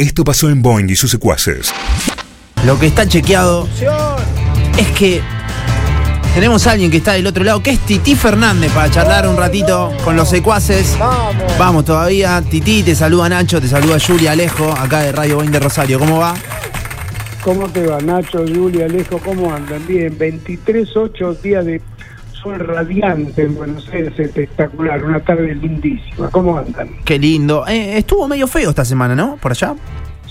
Esto pasó en Boeing y sus secuaces. Lo que está chequeado es que tenemos a alguien que está del otro lado, que es Titi Fernández, para charlar un ratito con los secuaces. Vamos. todavía. Titi, te saluda Nacho, te saluda Julia Alejo, acá de Radio Boeing de Rosario. ¿Cómo va? ¿Cómo te va, Nacho, Julia, Alejo? ¿Cómo andan? Bien, 23, 8 días de sol radiante en Buenos Aires, espectacular, una tarde lindísima. ¿Cómo andan? Qué lindo. Eh, estuvo medio feo esta semana, ¿no? Por allá.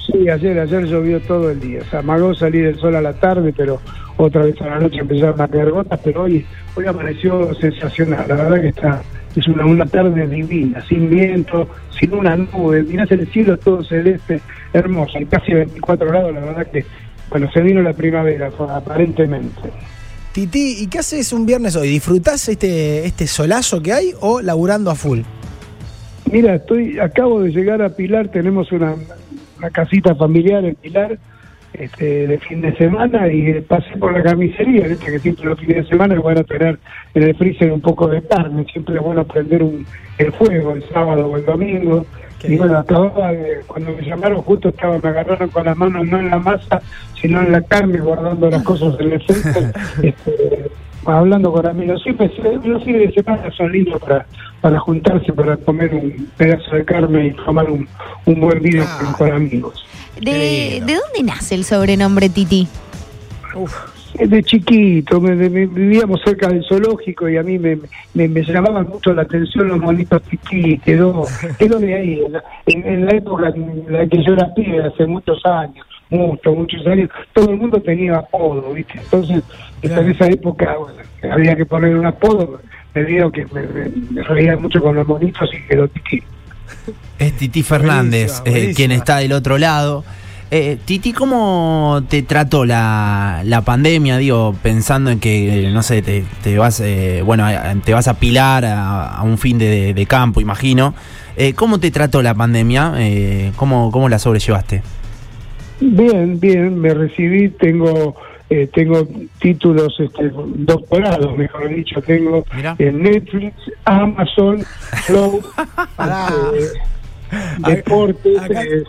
Sí, ayer, ayer llovió todo el día. Se amagó salir el sol a la tarde, pero otra vez a la noche empezaron a caer gotas, pero hoy, hoy amaneció sensacional. La verdad que está es una, una tarde divina, sin viento, sin una nube. Mirás el cielo todo celeste, hermoso, y casi 24 grados, la verdad que, bueno, se vino la primavera, aparentemente. Titi, ¿y qué haces un viernes hoy? ¿Disfrutás este, este solazo que hay o laburando a full? Mira, estoy, acabo de llegar a Pilar, tenemos una, una casita familiar en Pilar este, de fin de semana y pasé por la carnicería, ¿viste? que siempre los fines de semana es bueno tener en el freezer un poco de carne, siempre es bueno prender un, el fuego el sábado o el domingo. Y bueno, acababa cuando me llamaron justo estaba, me agarraron con las manos no en la masa, sino en la carne, guardando las cosas en el freezer. este, hablando con amigos. Siempre los fines de semana son lindos para, para juntarse, para comer un pedazo de carne y tomar un, un buen vino con, amigos. ¿De, ¿De dónde nace el sobrenombre Titi? De chiquito, vivíamos cerca del zoológico y a mí me, me, llamaban mucho la atención los monitos Titi, quedó, quedó de ahí, en la, época en la que yo era pibe, hace muchos años muchos, muchos años, todo el mundo tenía apodo, ¿viste? Entonces, en esa época había que poner un apodo, me digo que me, reía mucho con los monitos y quedó Titi. Es Titi Fernández, eh, quien está del otro lado. Eh, Titi, ¿cómo te trató la, la pandemia? Digo, pensando en que, no sé, te, te vas, eh, bueno, te vas a pilar a, un fin de, de campo, imagino. Eh, ¿Cómo te trató la pandemia? Eh, ¿cómo, ¿Cómo la sobrellevaste? Bien, bien, me recibí, tengo eh, tengo títulos este, doctorados, mejor dicho, tengo en Netflix, Amazon, Flow, deportes.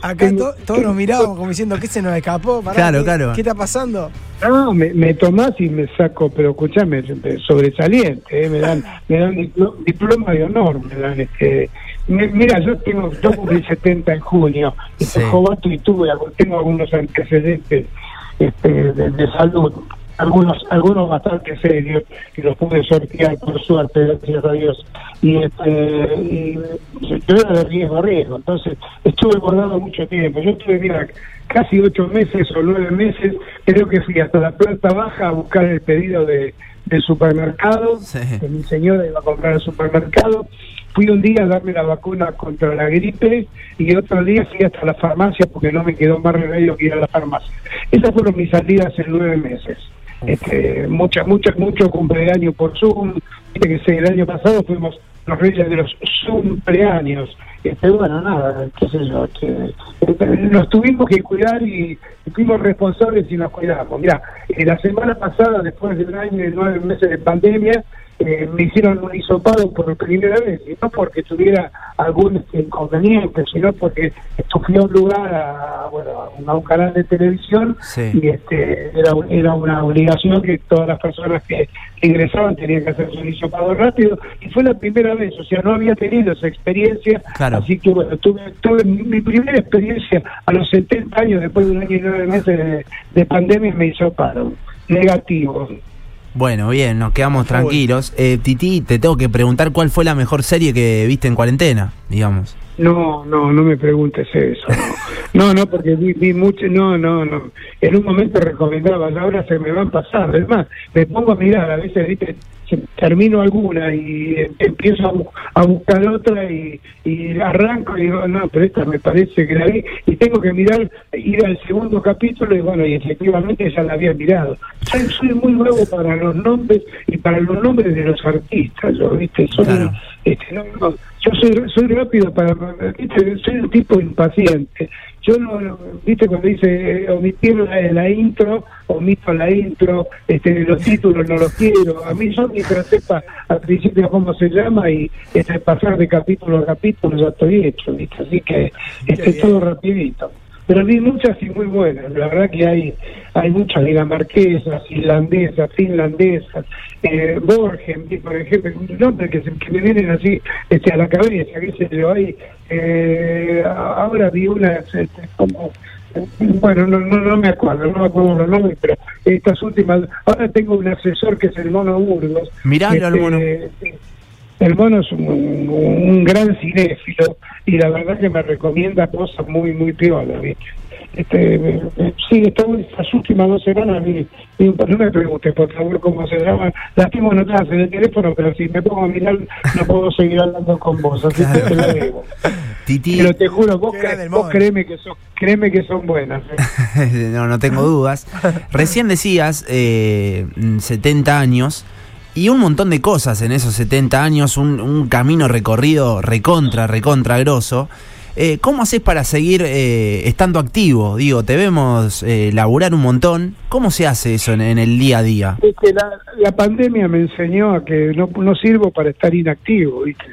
Acá, todos nos miramos como diciendo, ¿qué se nos escapó? claro, claro. ¿Qué está pasando? No, me, me, tomás y me saco, pero escuchame, sobresaliente, eh, me dan me dan diploma de honor, me dan este Mira, yo tengo, yo cumplí 70 en junio, y sí. y tuve, tengo algunos antecedentes este, de, salud, algunos algunos bastante serios, y los pude sortear por suerte, gracias a Dios. Y, este, yo era de riesgo a riesgo, entonces estuve bordado mucho tiempo. Yo estuve, mira, casi ocho meses o nueve meses, creo que fui hasta la planta baja a buscar el pedido de, del supermercado, que mi señora iba a comprar al supermercado Fui un día a darme la vacuna contra la gripe y otro día fui hasta la farmacia porque no me quedó más remedio que ir a la farmacia. Esas fueron mis salidas en nueve meses. Este, muchas, muchas, mucho cumpleaños por Zoom. que el año pasado fuimos los reyes de los cumpleaños. Este, bueno, nada, qué sé yo. Este, nos tuvimos que cuidar y, fuimos responsables y nos cuidamos. Mira, la semana pasada, después de un año y nueve meses de pandemia, eh, me hicieron un hisopado por primera vez, y no porque tuviera algún inconveniente, sino porque fui a un lugar, a, bueno, a un canal de televisión, y este era, era una obligación que todas las personas que ingresaban tenían que hacer un hisopado rápido, y fue la primera vez, o sea, no había tenido esa experiencia, así que bueno, tuve, tuve mi primera experiencia a los 70 años, después de un año y nueve meses de, de pandemia, me hisoparon, negativo. Bueno, bien, nos quedamos tranquilos. Eh, Titi, te tengo que preguntar cuál fue la mejor serie que viste en cuarentena, digamos. No, no, no me preguntes eso. No, no, porque vi, vi mucho, no, no, no. En un momento recomendaba, ahora se me van pasando. Es más, me pongo a mirar, a veces, ¿viste? Termino alguna y empiezo a, buscar otra y, arranco y digo, no, pero esta me parece que la vi y tengo que mirar, ir al segundo capítulo y bueno, y efectivamente ya la había mirado. Soy, muy nuevo para los nombres y para los nombres de los artistas, yo, ¿viste? este, no, yo soy, soy rápido para, ¿viste? soy un tipo impaciente yo no, viste cuando dice eh, omitir la, intro, omito la intro, este, los títulos no los quiero, a mí yo mientras sepa al principio cómo se llama y este, pasar de capítulo a capítulo ya estoy hecho, viste, así que este, todo rapidito. pero vi muchas y muy buenas. La verdad que hay hay muchas dinamarquesas, islandesas, finlandesas, eh, Borgen, por ejemplo, nombres que, se, que me vienen así este, a la cabeza, qué sé yo, hay, eh, ahora vi una este, como bueno, no, no, no me acuerdo, no me acuerdo los nombres, pero estas últimas, ahora tengo un asesor que es el Mono Burgos. Mirá, el Este, mono. El mono es un, un gran cinéfilo y la verdad que me recomienda cosas muy, muy piolas, ¿viste? Este, sí, estamos estas últimas dos semanas, vi un- no me preguntes por favor cómo se llaman, las tengo anotadas en el teléfono, pero si me pongo a mirar no puedo seguir hablando con vos, así que te lo digo. Titi, Pero te juro, vos, cre- vos créeme que son, créeme que son buenas. ¿eh? no, no tengo dudas. Recién decías eh, 70 años y un montón de cosas en esos 70 años, un, un camino recorrido recontra, recontra grosso. Eh, ¿Cómo haces para seguir eh, estando activo? Digo, te vemos eh, laburar un montón. ¿Cómo se hace eso en, en el día a día? Es que la, la pandemia me enseñó a que no, no sirvo para estar inactivo, ¿viste?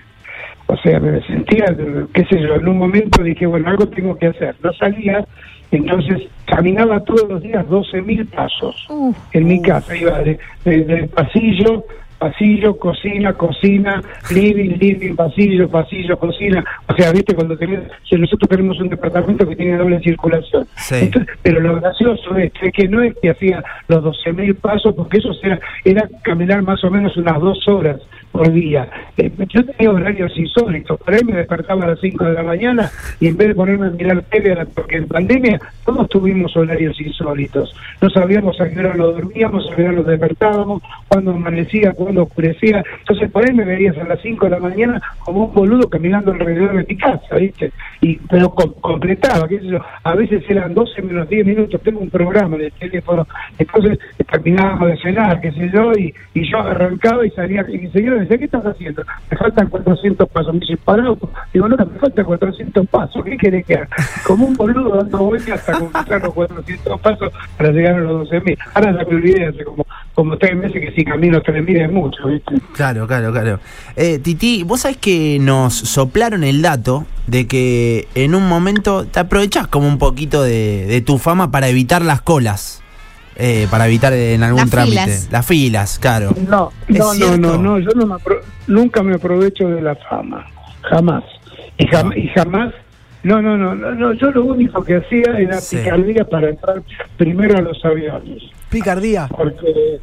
O sea, me sentía, qué sé yo, en un momento dije, bueno, algo tengo que hacer. No salía, entonces caminaba todos los días 12.000 pasos en mi casa. Iba de, de- del pasillo, pasillo, cocina, cocina, living, living, pasillo, pasillo, cocina. O sea, viste, cuando tenés, si nosotros tenemos un departamento que tiene doble circulación. Sí. Entonces, pero lo gracioso es que, no es que hacía los 12.000 pasos, porque eso era, era caminar más o menos unas dos horas por día. Eh, yo tenía horarios insólitos. Por ahí me despertaba a las 5 de la mañana y en vez de ponerme a mirar tele, porque en pandemia todos tuvimos horarios insólitos. No sabíamos a qué hora lo dormíamos, a qué hora nos despertábamos, cuándo amanecía, cuándo oscurecía. Entonces por ahí me verías a las 5 de la mañana como un boludo caminando alrededor de mi casa, ¿viste? Y, pero com- completaba, qué sé yo. A veces eran 12 menos 10 minutos, tengo un programa el teléfono, entonces terminábamos de cenar, qué sé yo, y, yo arrancaba y salía, y mi señora me decía, ¿qué estás haciendo? Me faltan 400 pasos, me dice, parado, digo, no, me faltan 400 pasos, ¿qué querés que haga? Como un boludo dando vueltas hasta completar los 400 pasos para llegar a los 12.000. Ahora ya me olvidé, hace como, como tres meses que si camino 3.000 es mucho, ¿viste? Claro, claro, claro. Eh, Titi, vos sabés que nos soplaron el dato de que en un momento te aprovechás como un poquito de, de tu fama para evitar las colas. eh, para evitar en algún Las trámite. filas. Las filas, claro. No, ¿Es no, no, no, no, yo no me apro- nunca me aprovecho de la fama, jamás. Y, jam- y jamás, no, no, no, no, no, yo lo único que hacía era Sí. picardía para entrar primero a los aviones. Picardía. Porque,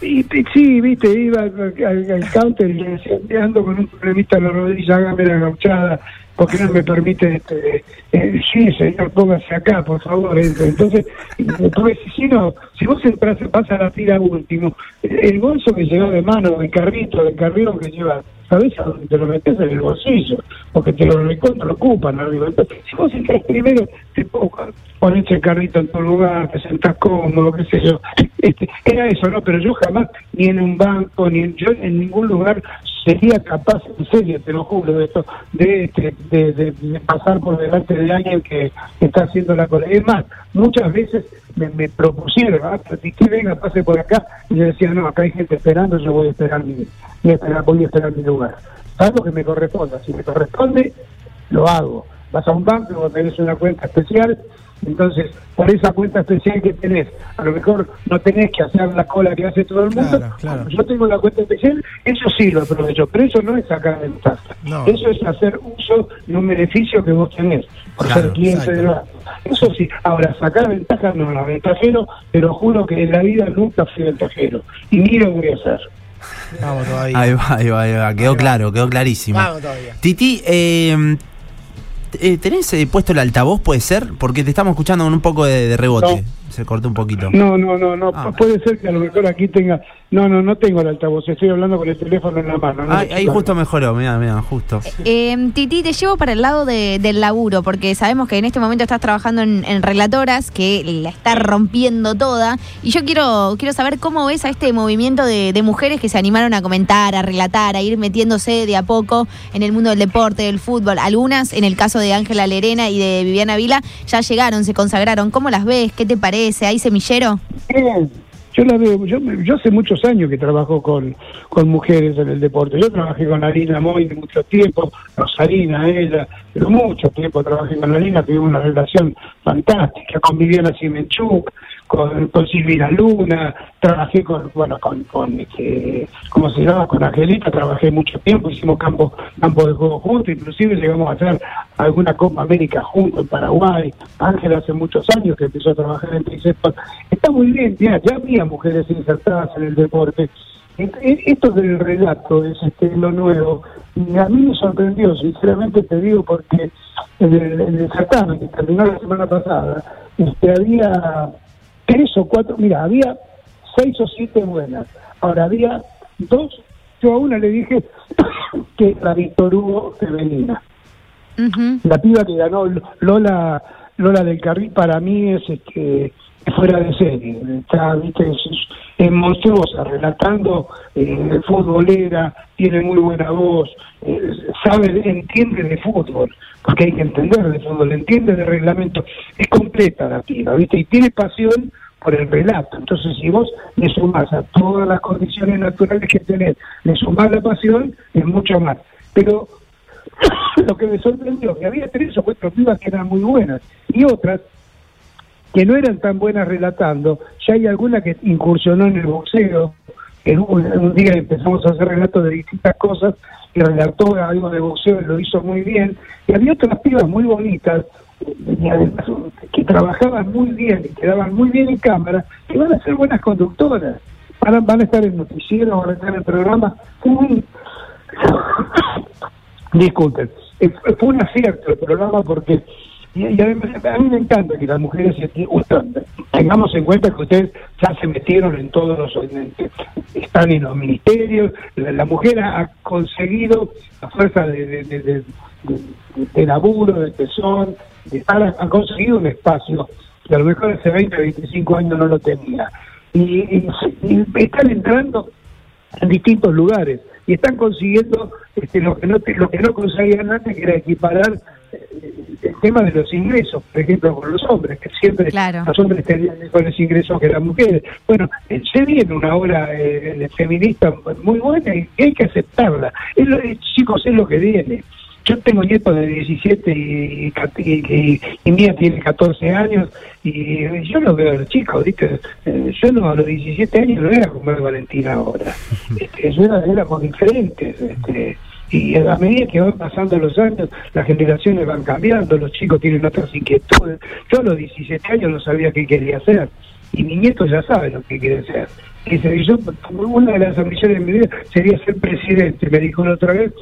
sí, viste, iba al, counter y le decía, "Te ando con un problemita en la rodilla, hágame la gauchada, porque no me permite, este, eh, sí, señor, póngase acá, por favor. entre". Entonces, porque si, si no, si vos entras, vas a la fila último, el bolso que lleva de mano, el carrito, el carrito que lleva, ¿sabés a dónde te lo metes? En el bolsillo, porque te lo recontra, ocupan arriba. Entonces, si vos entras primero, te pones el carrito en tu lugar, te sentás cómodo, qué sé yo. Este, era eso, ¿no? Pero yo jamás, ni en un banco, ni en, yo en ningún lugar sería capaz, en serio, te lo juro, de esto, de, este, de, pasar por delante de alguien que está haciendo la cosa. Es más, muchas veces me, me propusieron, ah, que venga, pase por acá, y yo decía, no, acá hay gente esperando, yo voy a esperar mi, voy a esperar, voy a esperar mi lugar. Algo que me corresponda, si me corresponde, lo hago. Vas a un banco, tenés una cuenta especial, entonces, por esa cuenta especial que tenés, a lo mejor no tenés que hacer la cola que hace todo el mundo. Claro, claro. Yo tengo la cuenta especial, eso sí lo aprovecho, pero eso no es sacar ventaja. No. Eso es hacer uso de un beneficio que vos tenés por Claro, ser cliente exacto. del banco. Eso sí, ahora sacar ventaja no, no, ventajero, pero juro que en la vida nunca fui ventajero. Y ni lo voy a hacer. Vamos todavía. Ahí va, ahí va, ahí va. Quedó claro, quedó clarísimo. Vamos todavía. Titi, eh, eh, ¿tenés eh, puesto el altavoz, puede ser? Porque te estamos escuchando con un poco de, rebote. Se cortó un poquito. No, no, no, no. Ah. Puede ser que a lo mejor aquí tenga. No, no, no tengo el altavoz. Estoy hablando con el teléfono en la mano. ¿no? Ahí, ahí justo mejoró, mira, mira, justo. Eh, Titi, te llevo para el lado de- del laburo, porque sabemos que en este momento estás trabajando en, en relatoras, que la está rompiendo toda. Y yo quiero, quiero saber cómo ves a este movimiento de, de mujeres que se animaron a comentar, a relatar, a ir metiéndose de a poco en el mundo del deporte, del fútbol. Algunas, en el caso de Ángela Lerena y de Viviana Vila, ya llegaron, se consagraron. ¿Cómo las ves? ¿Qué te parece? ¿Hay semillero? Yo la veo, yo, yo hace muchos años que trabajo con, con mujeres en el deporte. Yo trabajé con Arina Moy mucho tiempo, Rosarina, ella, pero mucho tiempo trabajé con la Lina, tuvimos una relación fantástica, con Viviana Simenchuk, con, con Silvina Luna, trabajé con, bueno, con, con este, ¿cómo se llama? Con Angelita, trabajé mucho tiempo, hicimos campo, campo de juego juntos, inclusive llegamos a hacer alguna Copa América juntos en Paraguay, Ángel hace muchos años que empezó a trabajar en Tricepal. Está muy bien, ya, ya había mujeres insertadas en el deporte, esto del relato es este, lo nuevo. A mí me sorprendió, sinceramente te digo, porque en el, en que terminó la semana pasada, este, había tres o cuatro, mira, había seis o siete buenas. Ahora había dos, yo a una le dije que la Víctor Hugo femenina. La piba que ganó Lola Lola del Carril para mí es este fuera de serie, está, viste, es, monstruosa, relatando eh, futbolera, tiene muy buena voz, eh, sabe, entiende de fútbol, porque hay que entender de fútbol, entiende de reglamento, es completa la piba, viste, y tiene pasión por el relato. Entonces, si vos le sumás a todas las condiciones naturales que tenés, le sumás la pasión, es mucho más. Pero lo que me sorprendió, que había tres o cuatro pibas que eran muy buenas, y otras que no eran tan buenas relatando, ya hay alguna que incursionó en el boxeo, en un, día empezamos a hacer relatos de distintas cosas, y relató algo de boxeo y lo hizo muy bien, y había otras pibas muy bonitas, que trabajaban muy bien y quedaban muy bien en cámara, que van a ser buenas conductoras, van a, estar en noticiero, van a estar en programa. Disculpen, fue un acierto el programa porque y, además, a mí me encanta que las mujeres tengamos en cuenta que ustedes ya se metieron en todos los. están en los ministerios. La, mujer ha conseguido, a fuerza de, de, de, laburo, de tesón, de estar, ha conseguido un espacio que a lo mejor hace 20, 25 años no lo tenía. Y, están entrando en distintos lugares y están consiguiendo este, lo que no lo que no conseguían antes que era equiparar el tema de los ingresos, por ejemplo, con los hombres, que siempre los hombres tenían mejores ingresos que las mujeres. Bueno, eh, se viene una obra eh, feminista muy buena y hay que aceptarla. Es chicos, es lo que viene. Yo tengo nietos de 17 y, y, mía tiene 14 años y yo lo veo a los chicos, ¿viste? Eh, yo no, a los 17 años no era como Valentina ahora. Este, yo era, éramos diferentes. Este, y a medida que van pasando los años, las generaciones van cambiando, los chicos tienen otras inquietudes. Yo a los 17 años no sabía qué quería hacer, y mi nieto ya sabe lo que quiere hacer. Y yo, una de las ambiciones de mi vida sería ser presidente, me dijo la otra vez,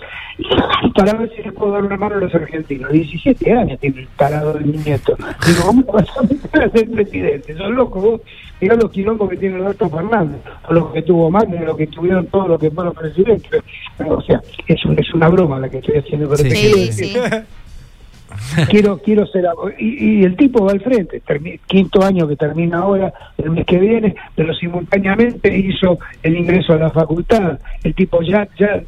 para ver si les puedo dar una mano a los argentinos. 17 años tiene el tarado de mi nieto. Digo, ¿cómo vas a ser presidente? Son locos vos. Mirá los quilombos que tiene Alberto Fernández, o los que tuvo Magno, los que tuvieron todos los que fueron presidentes. O sea, es, es una broma la que estoy haciendo, pero sí, sí quiero quiero ser y, y, el tipo va al frente quinto año que termina ahora el mes que viene pero simultáneamente hizo el ingreso a la facultad. El tipo ya ya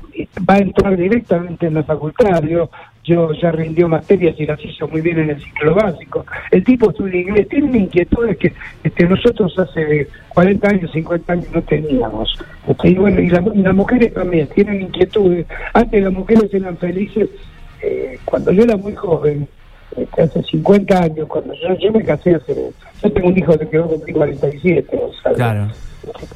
va a entrar directamente en la facultad yo yo ya rindió materias y las hizo muy bien en el ciclo básico. El tipo estudia inglés tiene inquietudes que este, nosotros hace 40 años 50 años no teníamos. Y bueno y, y las mujeres también tienen inquietudes. Antes las mujeres eran felices eh, cuando yo era muy joven, este, hace 50 años, cuando yo, yo me casé hace. Yo tengo un hijo que quedó con 47, o sea, claro.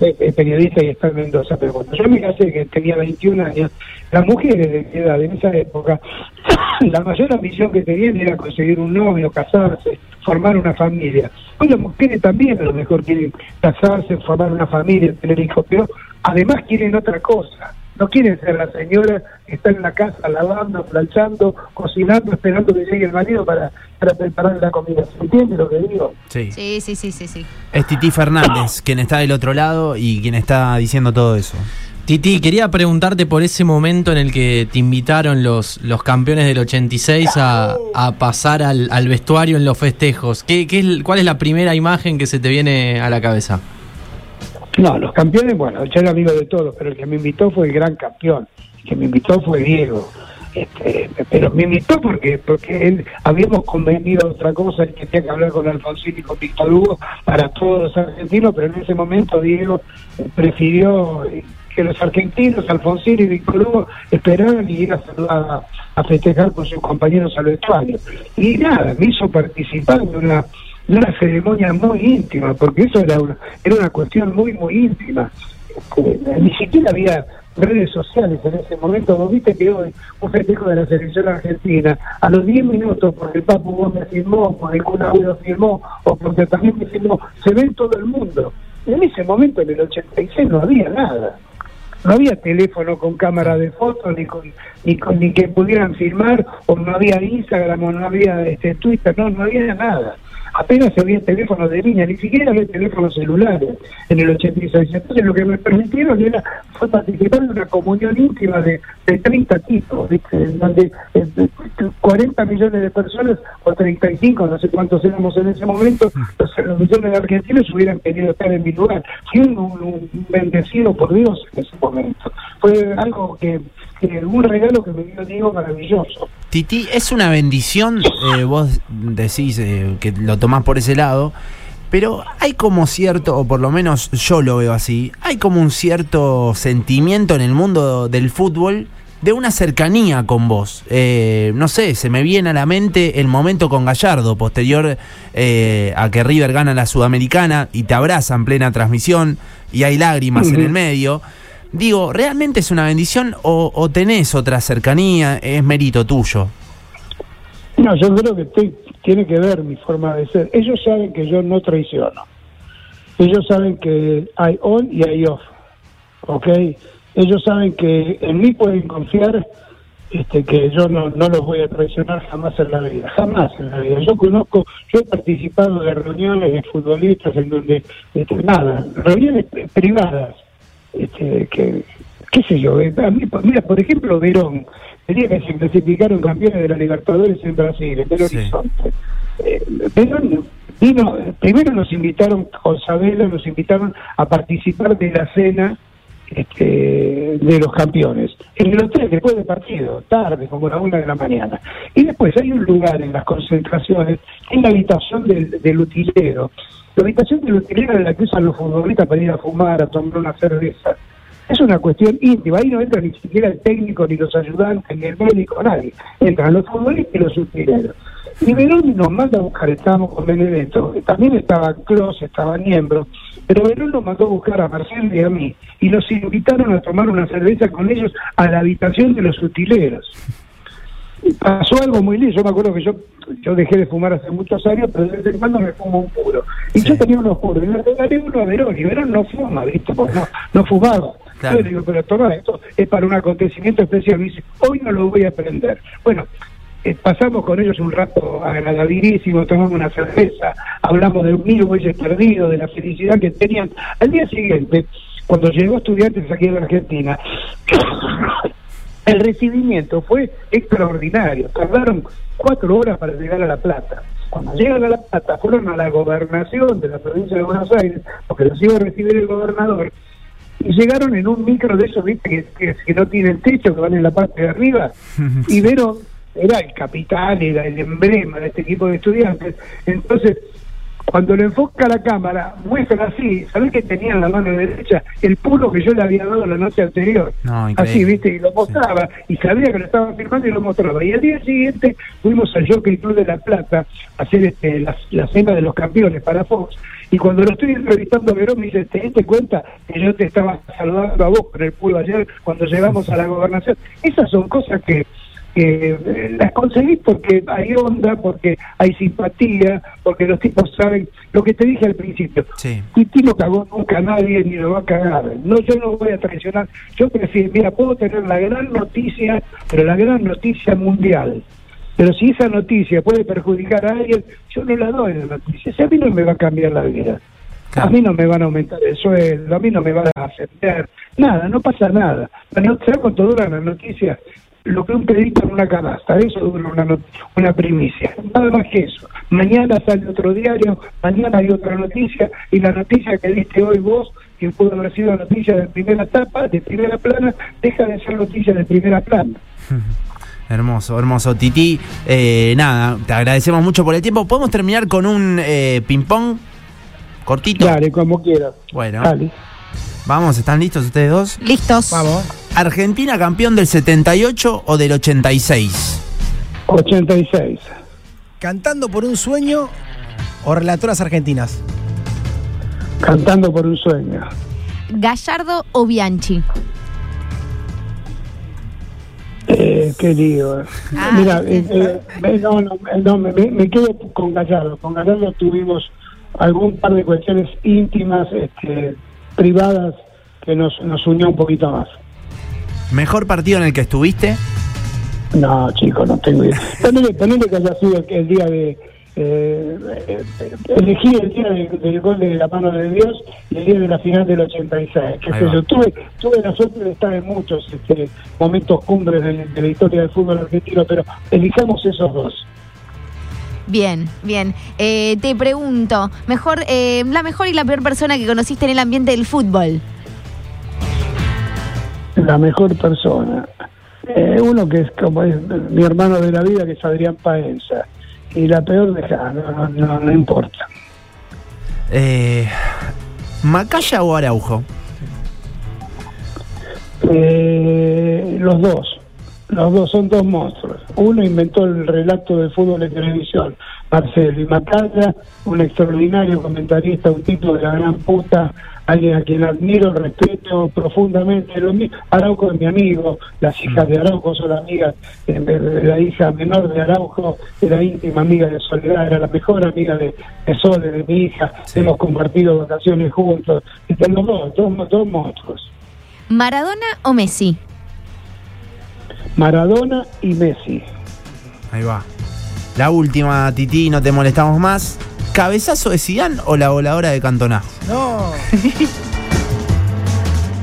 es periodista y está en Mendoza, pero cuando yo me casé, que tenía 21 años, las mujeres de mi edad, en esa época, la mayor ambición que tenían era conseguir un novio, casarse, formar una familia. Hoy las mujeres también a lo mejor quieren casarse, formar una familia, tener hijos, pero además quieren otra cosa no quieren ser la señora que está en la casa lavando, planchando, cocinando, esperando que llegue el marido para, para preparar la comida. ¿Se entiende lo que digo? Sí. Sí, sí, sí, sí, Es Titi Fernández, quien está del otro lado y quien está diciendo todo eso. Titi, quería preguntarte por ese momento en el que te invitaron los, los campeones del 86 a, a pasar al, al, vestuario en los festejos. ¿Qué, qué es, ¿Cuál es la primera imagen que se te viene a la cabeza? No, los campeones, bueno, yo era amigo de todos, pero el que me invitó fue el gran campeón. El que me invitó fue Diego. Este, pero me invitó porque porque él habíamos convenido otra cosa, él tenía que hablar con Alfonsín y con Víctor Hugo para todos los argentinos, pero en ese momento Diego prefirió que los argentinos, Alfonsín y Víctor Hugo, esperaban y ir a, a, a festejar con sus compañeros al vestuario. Y nada, me hizo participar de una, una ceremonia muy íntima, porque eso era una, era una cuestión muy, muy íntima. Eh, Ni siquiera había redes sociales en ese momento. Vos viste que hoy un festejo de la selección argentina, a los 10 minutos, porque el Papu Gómez firmó, porque el Kun firmó, o porque también me firmó, se ve en todo el mundo. En ese momento, en el 86, no había nada. No había teléfono con cámara de fotos, ni con, ni con ni que pudieran filmar, o no había Instagram, o no había este Twitter, no, no había nada apenas había teléfonos de línea, ni siquiera había teléfonos celulares en el 86. Entonces lo que me permitieron era fue participar en una comunión íntima de, de 30 tipos, ¿viste? donde eh, 40 millones de personas, o 35, no sé cuántos éramos en ese momento, los, millones de argentinos hubieran querido estar en mi lugar. Fui un bendecido por Dios en ese momento. Fue algo que, que un regalo que me dio Diego maravilloso. Titi, es una bendición, eh, vos decís eh, que lo tomás por ese lado, pero hay como cierto, o por lo menos yo lo veo así, hay como un cierto sentimiento en el mundo del fútbol de una cercanía con vos. Eh, no sé, se me viene a la mente el momento con Gallardo, posterior eh, a que River gana la Sudamericana y te abraza en plena transmisión y hay lágrimas uh -huh. en el medio. Digo, ¿realmente es una bendición o, o, tenés otra cercanía? ¿Es mérito tuyo? No, yo creo que estoy, tiene que ver mi forma de ser. Ellos saben que yo no traiciono. Ellos saben que hay on y hay off. ¿Ok? Ellos saben que en mí pueden confiar este, que yo no, no los voy a traicionar jamás en la vida, jamás en la vida. Yo conozco, yo he participado de reuniones de futbolistas en donde, este, nada, reuniones privadas, este, que, qué sé yo, eh, a mí, mira, por ejemplo, Verón, el día que se clasificaron campeones de la Libertadores en Brasil, en Belo sí. Horizonte, eh, Verón vino, primero nos invitaron, con Sabela nos invitaron a participar de la cena este, de los campeones. En el hotel, después del partido, tarde, como la una de la mañana. Y después hay un lugar en las concentraciones, en la habitación del, del utilero. La habitación utilero es la que usan los futbolistas para ir a fumar, a tomar una cerveza. Es una cuestión íntima, ahí no entra ni siquiera el técnico, ni los ayudantes, ni el médico, nadie. Entran los futbolistas y los utileros. Y Verón nos manda a buscar, estábamos con Benedetto, también estaba Clos, estaba Niembro, pero Verón nos mandó a buscar a Marcelo y a mí, y nos invitaron a tomar una cerveza con ellos a la habitación de los utileros. Pasó algo muy lindo, yo me acuerdo que yo yo dejé de fumar hace muchos años, pero de vez en cuando me fumo un puro. Y sí. yo tenía unos puros, y le regalé uno a Verón, y Verón no fuma, ¿viste? Porque no, no fumaba. Claro. Yo le digo, pero toma, esto es para un acontecimiento especial. Dice, hoy no lo voy a aprender. Bueno, eh, pasamos con ellos un rato agradabilísimo, tomamos una cerveza, hablamos de un mil bueyes perdidos, de la felicidad que tenían. Al día siguiente, cuando llegó estudiantes aquí en la Argentina, el recibimiento fue extraordinario. Tardaron cuatro horas para llegar a La Plata. Cuando llegan a La Plata, fueron a la gobernación de la provincia de Buenos Aires, porque los iba a recibir el gobernador, y llegaron en un micro de esos, viste, que, que, que no tienen techo, que van en la parte de arriba, y vieron era el capitán, era el emblema de este equipo de estudiantes. Entonces, cuando lo enfoca la cámara, muestra así, ¿sabés que tenía en la mano derecha? El puro que yo le había dado la noche anterior. No, así, ¿viste? Y lo mostraba, sí. y sabía que lo estaban firmando y lo mostraba. Y al día siguiente fuimos al Jockey Club de La Plata a hacer este, la, la cena de los campeones para Fox. Y cuando lo estoy entrevistando a Verón, me dice, ¿te diste cuenta que yo te estaba saludando a vos con el pulo ayer cuando llegamos a la gobernación? Esas son cosas que que las conseguís porque hay onda, porque hay simpatía, porque los tipos saben lo que te dije al principio. Sí. Titi no cagó nunca a nadie ni lo va a cagar. No, yo no voy a traicionar. Yo prefiero, mira, puedo tener la gran noticia, pero la gran noticia mundial. Pero si esa noticia puede perjudicar a alguien, yo no la doy la noticia. Si a mí no me va a cambiar la vida. Claro. A mí no me van a aumentar el sueldo, a mí no me van a aceptar, nada, no pasa nada. ¿Sabes cuánto dura la noticia? Lo que un pedito en una canasta, eso dura una, una primicia, nada más que eso. Mañana sale otro diario, mañana hay otra noticia, y la noticia que diste hoy vos, que pudo haber sido noticia de primera etapa, de primera plana, deja de ser noticia de primera plana. Hermoso, hermoso. Titi, eh, nada, te agradecemos mucho por el tiempo. ¿Podemos terminar con un eh, ping-pong cortito? Dale, como quieras. Bueno. Dale. Vamos, ¿están listos ustedes dos? Listos. Vamos. ¿Argentina campeón del 78 o del 86? 86. Cantando por un sueño o relatoras argentinas. Cantando por un sueño. Gallardo o Bianchi. Eh, qué lío. eh. Ah, Mira, eh, eh, no, no, no, me, me quedo con Gallardo. Con Gallardo tuvimos algún par de cuestiones íntimas, este, privadas, que nos, nos unió un poquito más. ¿Mejor partido en el que estuviste? No, chicos, no tengo idea. Ponele, ponele que haya sido el, el día de... Eh, eh, elegí el día de- del gol de la mano de Dios y el día de la final del 86. qué Ahí sé va. yo. Tuve, tuve la suerte de estar en muchos este, momentos cumbres de, de la historia del fútbol argentino, pero elijamos esos dos. Bien, bien. Eh, te pregunto, mejor, eh, la mejor y la peor persona que conociste en el ambiente del fútbol. La mejor persona. Eh, uno que es como es mi hermano de la vida, que es Adrián Paenza. Y la peor, deja, no, no, no, no importa. Eh, ¿Macaya o Araujo? Eh, los dos, los dos son dos monstruos. Uno inventó el relato de fútbol en televisión, Marcelo, y Macaya, un extraordinario comentarista, un tipo de la gran puta, alguien a quien admiro, respeto profundamente. Lo Araujo es mi amigo, las hijas de Araujo son amigas, de- la hija menor de Araujo era íntima amiga de Soledad, era la mejor amiga de, de Sole, de mi hija. Sí. Hemos compartido vacaciones juntos. Están los dos, dos, dos monstruos. ¿Maradona o Messi? Maradona y Messi. Ahí va. La última, Titi, no te molestamos más. ¿Cabezazo de Zidane o la voladora de Cantona? No.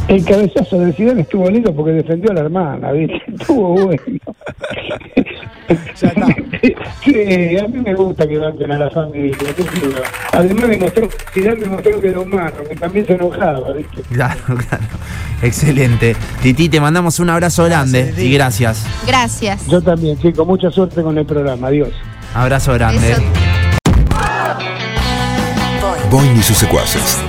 El cabezazo de Zidane estuvo lindo porque defendió a la hermana, ¿viste? Estuvo bueno. Ya está. Sí, a mí me gusta que banquen a la familia. Además demostró, Zidane demostró que era humano, que también se enojaba, ¿viste? Claro, claro. Excelente. Titi, te mandamos un abrazo grande y gracias. Gracias. Yo también, chicos, mucha suerte con el programa, adiós. Abrazo grande. Eso. Boing y sus secuaces.